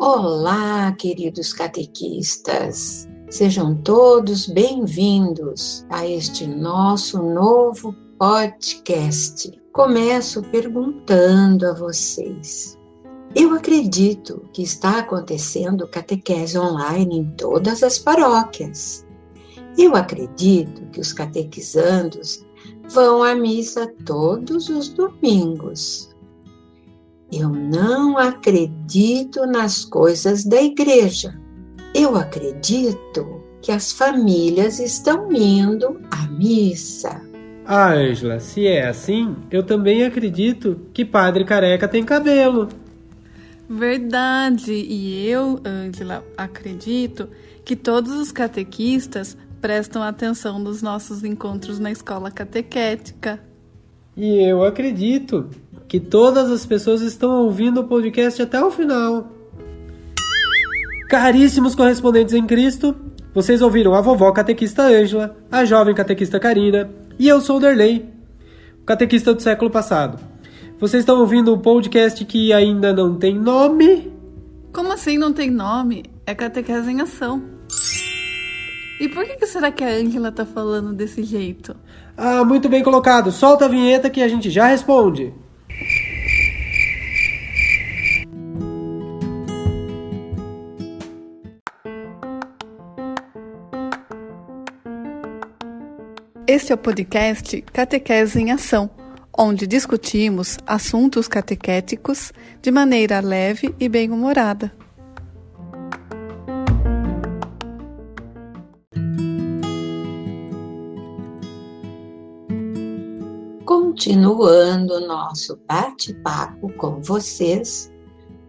Olá, queridos catequistas. Sejam todos bem-vindos a este nosso novo podcast. Começo perguntando a vocês: eu acredito que está acontecendo catequese online em todas as paróquias. Eu acredito que os catequizandos vão à missa todos os domingos. Eu não acredito nas coisas da igreja. Eu acredito que as famílias estão indo à missa. Ah, Ângela, se é assim, eu também acredito que Padre Careca tem cabelo. Verdade. E eu, Ângela, acredito que todos os catequistas prestam atenção nos nossos encontros na escola catequética. E eu acredito que todas as pessoas estão ouvindo o podcast até o final. Caríssimos correspondentes em Cristo, vocês ouviram a vovó catequista Ângela, a jovem catequista Karina e eu sou o Derley, catequista do século passado. Vocês estão ouvindo o podcast que ainda não tem nome? Como assim não tem nome? É catequese em ação. E por que, que será que a Ângela tá falando desse jeito? Ah, muito bem colocado. Solta a vinheta que a gente já responde. Este é o podcast Catequese em Ação onde discutimos assuntos catequéticos de maneira leve e bem-humorada. Continuando nosso bate-papo com vocês,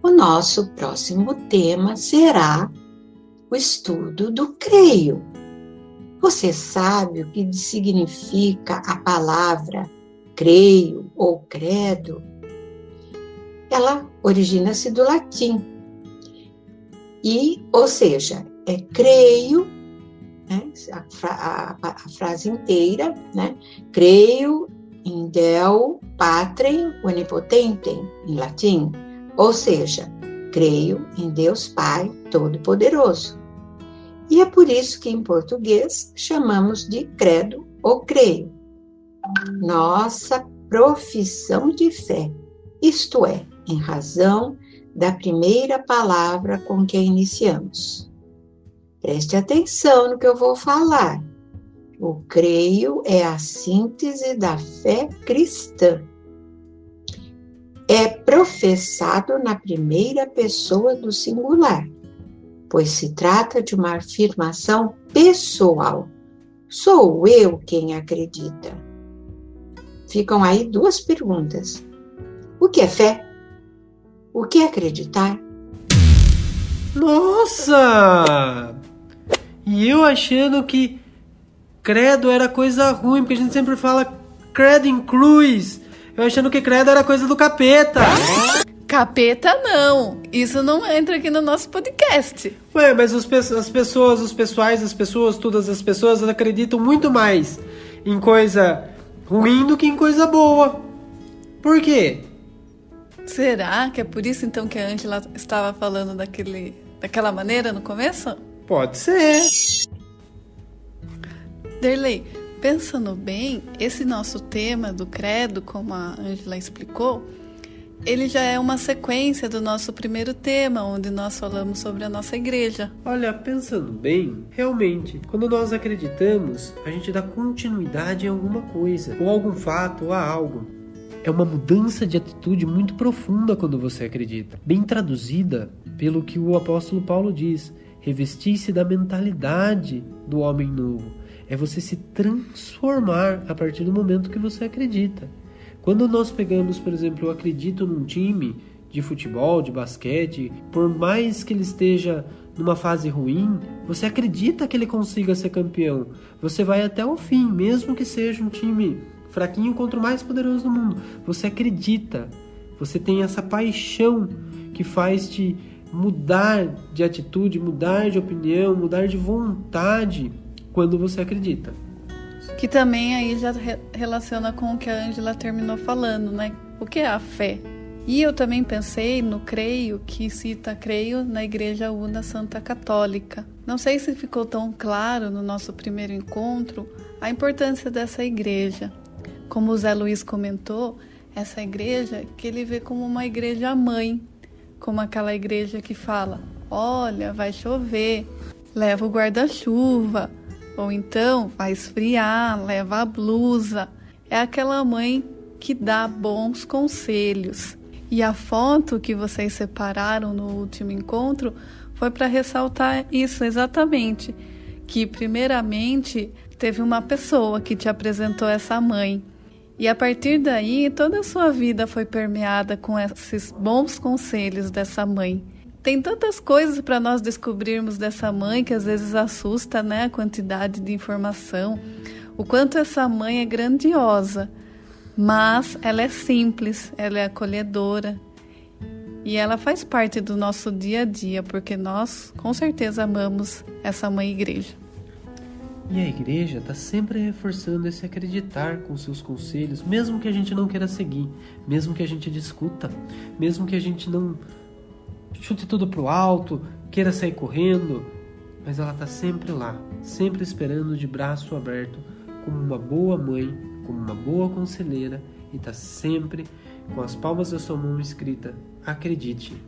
o nosso próximo tema será o estudo do creio. Você sabe o que significa a palavra creio ou credo, ela origina-se do latim. E, ou seja, é creio, né, a, a, a, frase inteira, né, creio in Deo Patrem Onipotentem, em latim, ou seja, creio em Deus Pai Todo-Poderoso. E é por isso que em português chamamos de credo ou creio nossa profissão de fé, isto é, em razão da primeira palavra com que iniciamos. Preste atenção no que eu vou falar. O creio é a síntese da fé cristã. É professado na primeira pessoa do singular, pois se trata de uma afirmação pessoal. Sou eu quem acredita ficam aí duas perguntas. O que é fé? O que é acreditar? Nossa! E eu achando que credo era coisa ruim, porque a gente sempre fala credo em cruz. Eu achando que credo era coisa do capeta. Capeta não. Isso não entra aqui no nosso podcast. Ué, mas os, as pessoas, os pessoais, as pessoas, todas as pessoas acreditam muito mais em coisa ruim do que em coisa boa. Por quê? Será que é por isso então que a Angela estava falando daquele, daquela maneira no começo? Pode ser. Derley, pensando bem, esse nosso tema do credo, como a Angela explicou, ele já é uma sequência do nosso primeiro tema, onde nós falamos sobre a nossa igreja. Olha, pensando bem, realmente, quando nós acreditamos, a gente dá continuidade em alguma coisa, ou algum fato, ou a algo. É uma mudança de atitude muito profunda quando você acredita. Bem traduzida pelo que o apóstolo Paulo diz: revestir-se da mentalidade do homem novo. É você se transformar a partir do momento que você acredita. Quando nós pegamos, por exemplo, eu acredito num time de futebol, de basquete, por mais que ele esteja numa fase ruim, você acredita que ele consiga ser campeão. Você vai até o fim, mesmo que seja um time fraquinho contra o mais poderoso do mundo. Você acredita. Você tem essa paixão que faz te mudar de atitude, mudar de opinião, mudar de vontade quando você acredita. Que também aí já re relaciona com o que a Angela terminou falando, né? O que é a fé? E eu também pensei no creio, que cita creio na Igreja Una Santa Católica. Não sei se ficou tão claro no nosso primeiro encontro a importância dessa igreja. Como o Zé Luiz comentou, essa igreja que ele vê como uma igreja mãe, como aquela igreja que fala: olha, vai chover, leva o guarda-chuva, ou então vai esfriar, leva a blusa. É aquela mãe que dá bons conselhos. E a foto que vocês separaram no último encontro foi para ressaltar isso exatamente, que primeiramente teve uma pessoa que te apresentou essa mãe. E a partir daí, toda a sua vida foi permeada com esses bons conselhos dessa mãe. Tem tantas coisas para nós descobrirmos dessa mãe que às vezes assusta, né, a quantidade de informação. O quanto essa mãe é grandiosa mas ela é simples, ela é acolhedora e ela faz parte do nosso dia a dia, porque nós com certeza amamos essa mãe igreja. E a igreja está sempre reforçando esse acreditar com seus conselhos, mesmo que a gente não queira seguir, mesmo que a gente discuta, mesmo que a gente não chute tudo pro alto, queira sair correndo, mas ela está sempre lá, sempre esperando de braço aberto, como uma boa mãe como uma boa conselheira e está sempre com as palmas da sua mão escrita: acredite.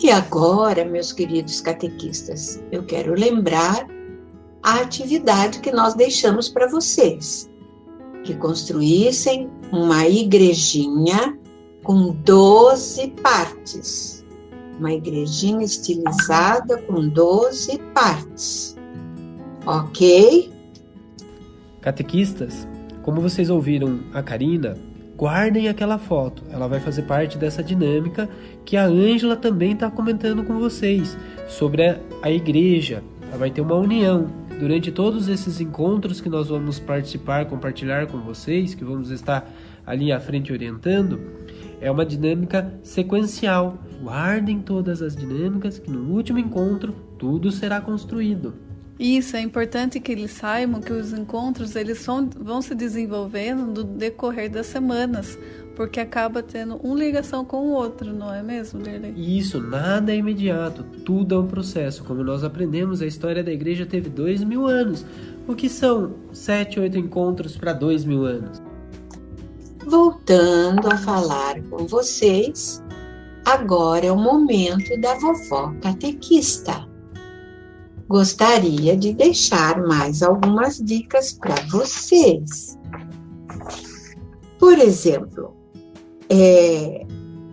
E agora, meus queridos catequistas, eu quero lembrar a atividade que nós deixamos para vocês, que construíssem uma igrejinha com 12 partes. Uma igrejinha estilizada com 12 partes. Ok? Catequistas, como vocês ouviram a Karina, guardem aquela foto. Ela vai fazer parte dessa dinâmica que a Ângela também está comentando com vocês sobre a, a igreja. Ela vai ter uma união. Durante todos esses encontros que nós vamos participar, compartilhar com vocês, que vamos estar ali à frente orientando, é uma dinâmica sequencial. Guardem todas as dinâmicas que no último encontro tudo será construído. Isso, é importante que eles saibam que os encontros eles vão, se desenvolvendo no decorrer das semanas, porque acaba tendo uma ligação com o outro, não é mesmo, Dirley? Isso, nada é imediato, tudo é um processo. Como nós aprendemos, a história da igreja teve dois mil anos. O que são sete, oito encontros para dois mil anos? Voltando a falar com vocês, agora é o momento da vovó catequista gostaria de deixar mais algumas dicas para vocês. Por exemplo, é,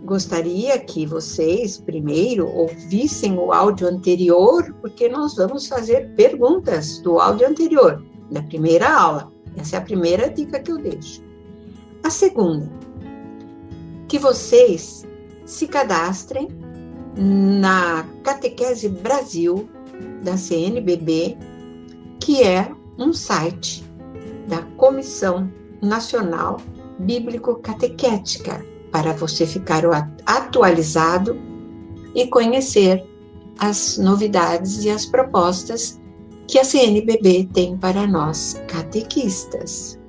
gostaria que vocês primeiro ouvissem o áudio anterior, porque nós vamos fazer perguntas do áudio anterior, da primeira aula. Essa é a primeira dica que eu deixo. A segunda, que vocês se cadastrem na Catequese Brasil da CNBB, que é um site da Comissão Nacional Bíblico-Catequética, para você ficar atualizado e conhecer as novidades e as propostas que a CNBB tem para nós catequistas.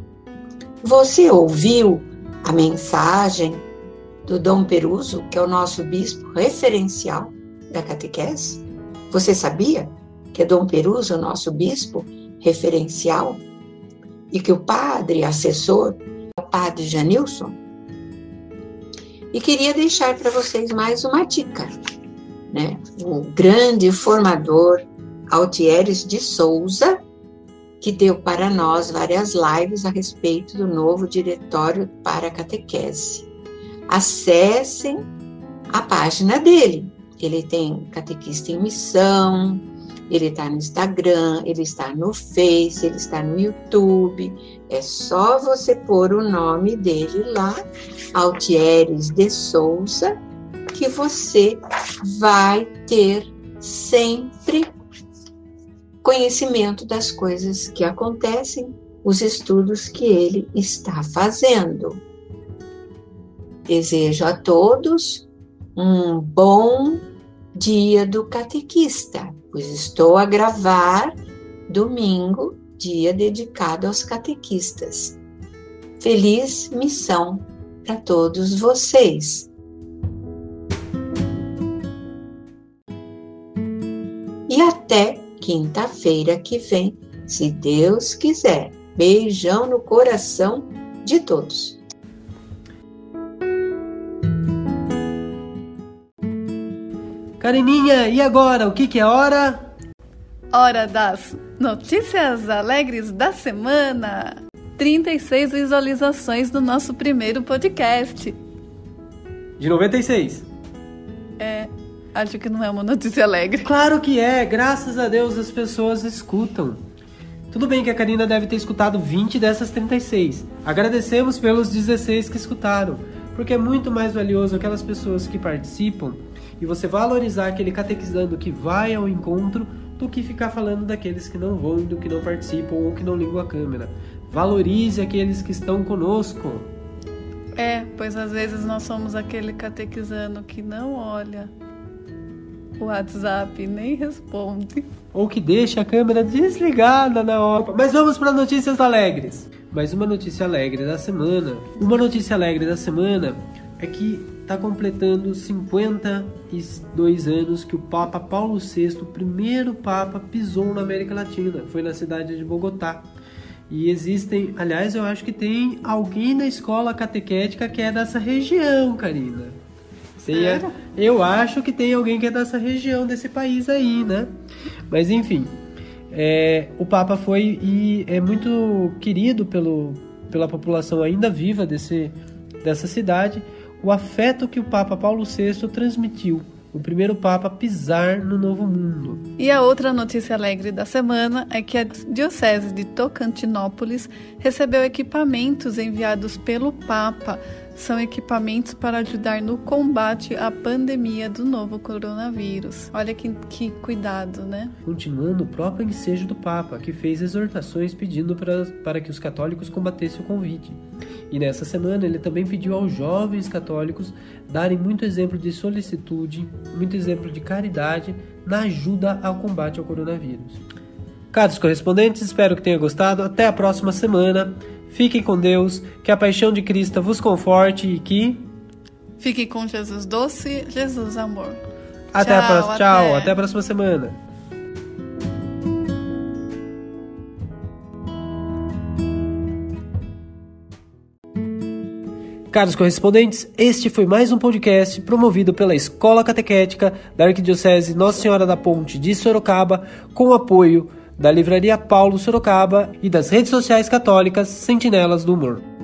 Você ouviu a mensagem do Dom Peruso, que é o nosso bispo referencial da catequese? Você sabia que é Dom Peruso, o nosso bispo referencial, e que o padre assessor é padre Janilson? E queria deixar para vocês mais uma dica, né? O grande formador Altieres de Souza, que deu para nós várias lives a respeito do novo diretório para catequese. Acessem a página dele, ele tem catequista em missão, ele está no Instagram, ele está no Face, ele está no YouTube. É só você pôr o nome dele lá, Altieres de Souza, que você vai ter sempre conhecimento das coisas que acontecem, os estudos que ele está fazendo. Desejo a todos um bom dia do catequista, pois estou a gravar domingo, dia dedicado aos catequistas. Feliz missão para todos vocês. E até quinta-feira que vem, se Deus quiser. Beijão no coração de todos. Carininha, e agora? O que, que é hora? Hora das notícias alegres da semana. 36 visualizações do nosso primeiro podcast. De 96. É, acho que não é uma notícia alegre. Claro que é, graças a Deus as pessoas escutam. Tudo bem que a Karina deve ter escutado 20 dessas 36. Agradecemos pelos 16 que escutaram, porque é muito mais valioso aquelas pessoas que participam e você valorizar aquele catequizando que vai ao encontro do que ficar falando daqueles que não vão, do que não participam ou que não ligam a câmera. Valorize aqueles que estão conosco. É, pois às vezes nós somos aquele catequizando que não olha o WhatsApp nem responde. Ou que deixa a câmera desligada na hora. Mas vamos para notícias alegres. Mais uma notícia alegre da semana. Uma notícia alegre da semana é que está completando 52 anos que o Papa Paulo VI, o primeiro Papa, pisou na América Latina. Foi na cidade de Bogotá. E existem, aliás, eu acho que tem alguém na escola catequética que é dessa região, Karina. É, eu acho que tem alguém que é dessa região, desse país aí, né? Mas enfim, é, o Papa foi e é muito querido pelo, pela população ainda viva desse, dessa cidade. O afeto que o Papa Paulo VI transmitiu o primeiro Papa pisar no Novo Mundo. E a outra notícia alegre da semana é que a Diocese de Tocantinópolis recebeu equipamentos enviados pelo Papa são equipamentos para ajudar no combate à pandemia do novo coronavírus. Olha que, que cuidado, né? Continuando o próprio ensejo do Papa, que fez exortações pedindo para, para que os católicos combatessem o Covid. E nessa semana ele também pediu aos jovens católicos darem muito exemplo de solicitude, muito exemplo de caridade na ajuda ao combate ao coronavírus. Caros correspondentes, espero que tenha gostado. Até a próxima semana. Fiquem com Deus, que a paixão de Cristo vos conforte e que. Fiquem com Jesus doce, Jesus amor. Até tchau, a próxima. Tchau, até. até a próxima semana. Caros correspondentes, este foi mais um podcast promovido pela Escola Catequética da Arquidiocese Nossa Senhora da Ponte de Sorocaba, com apoio da Livraria Paulo Sorocaba e das redes sociais católicas Sentinelas do Humor.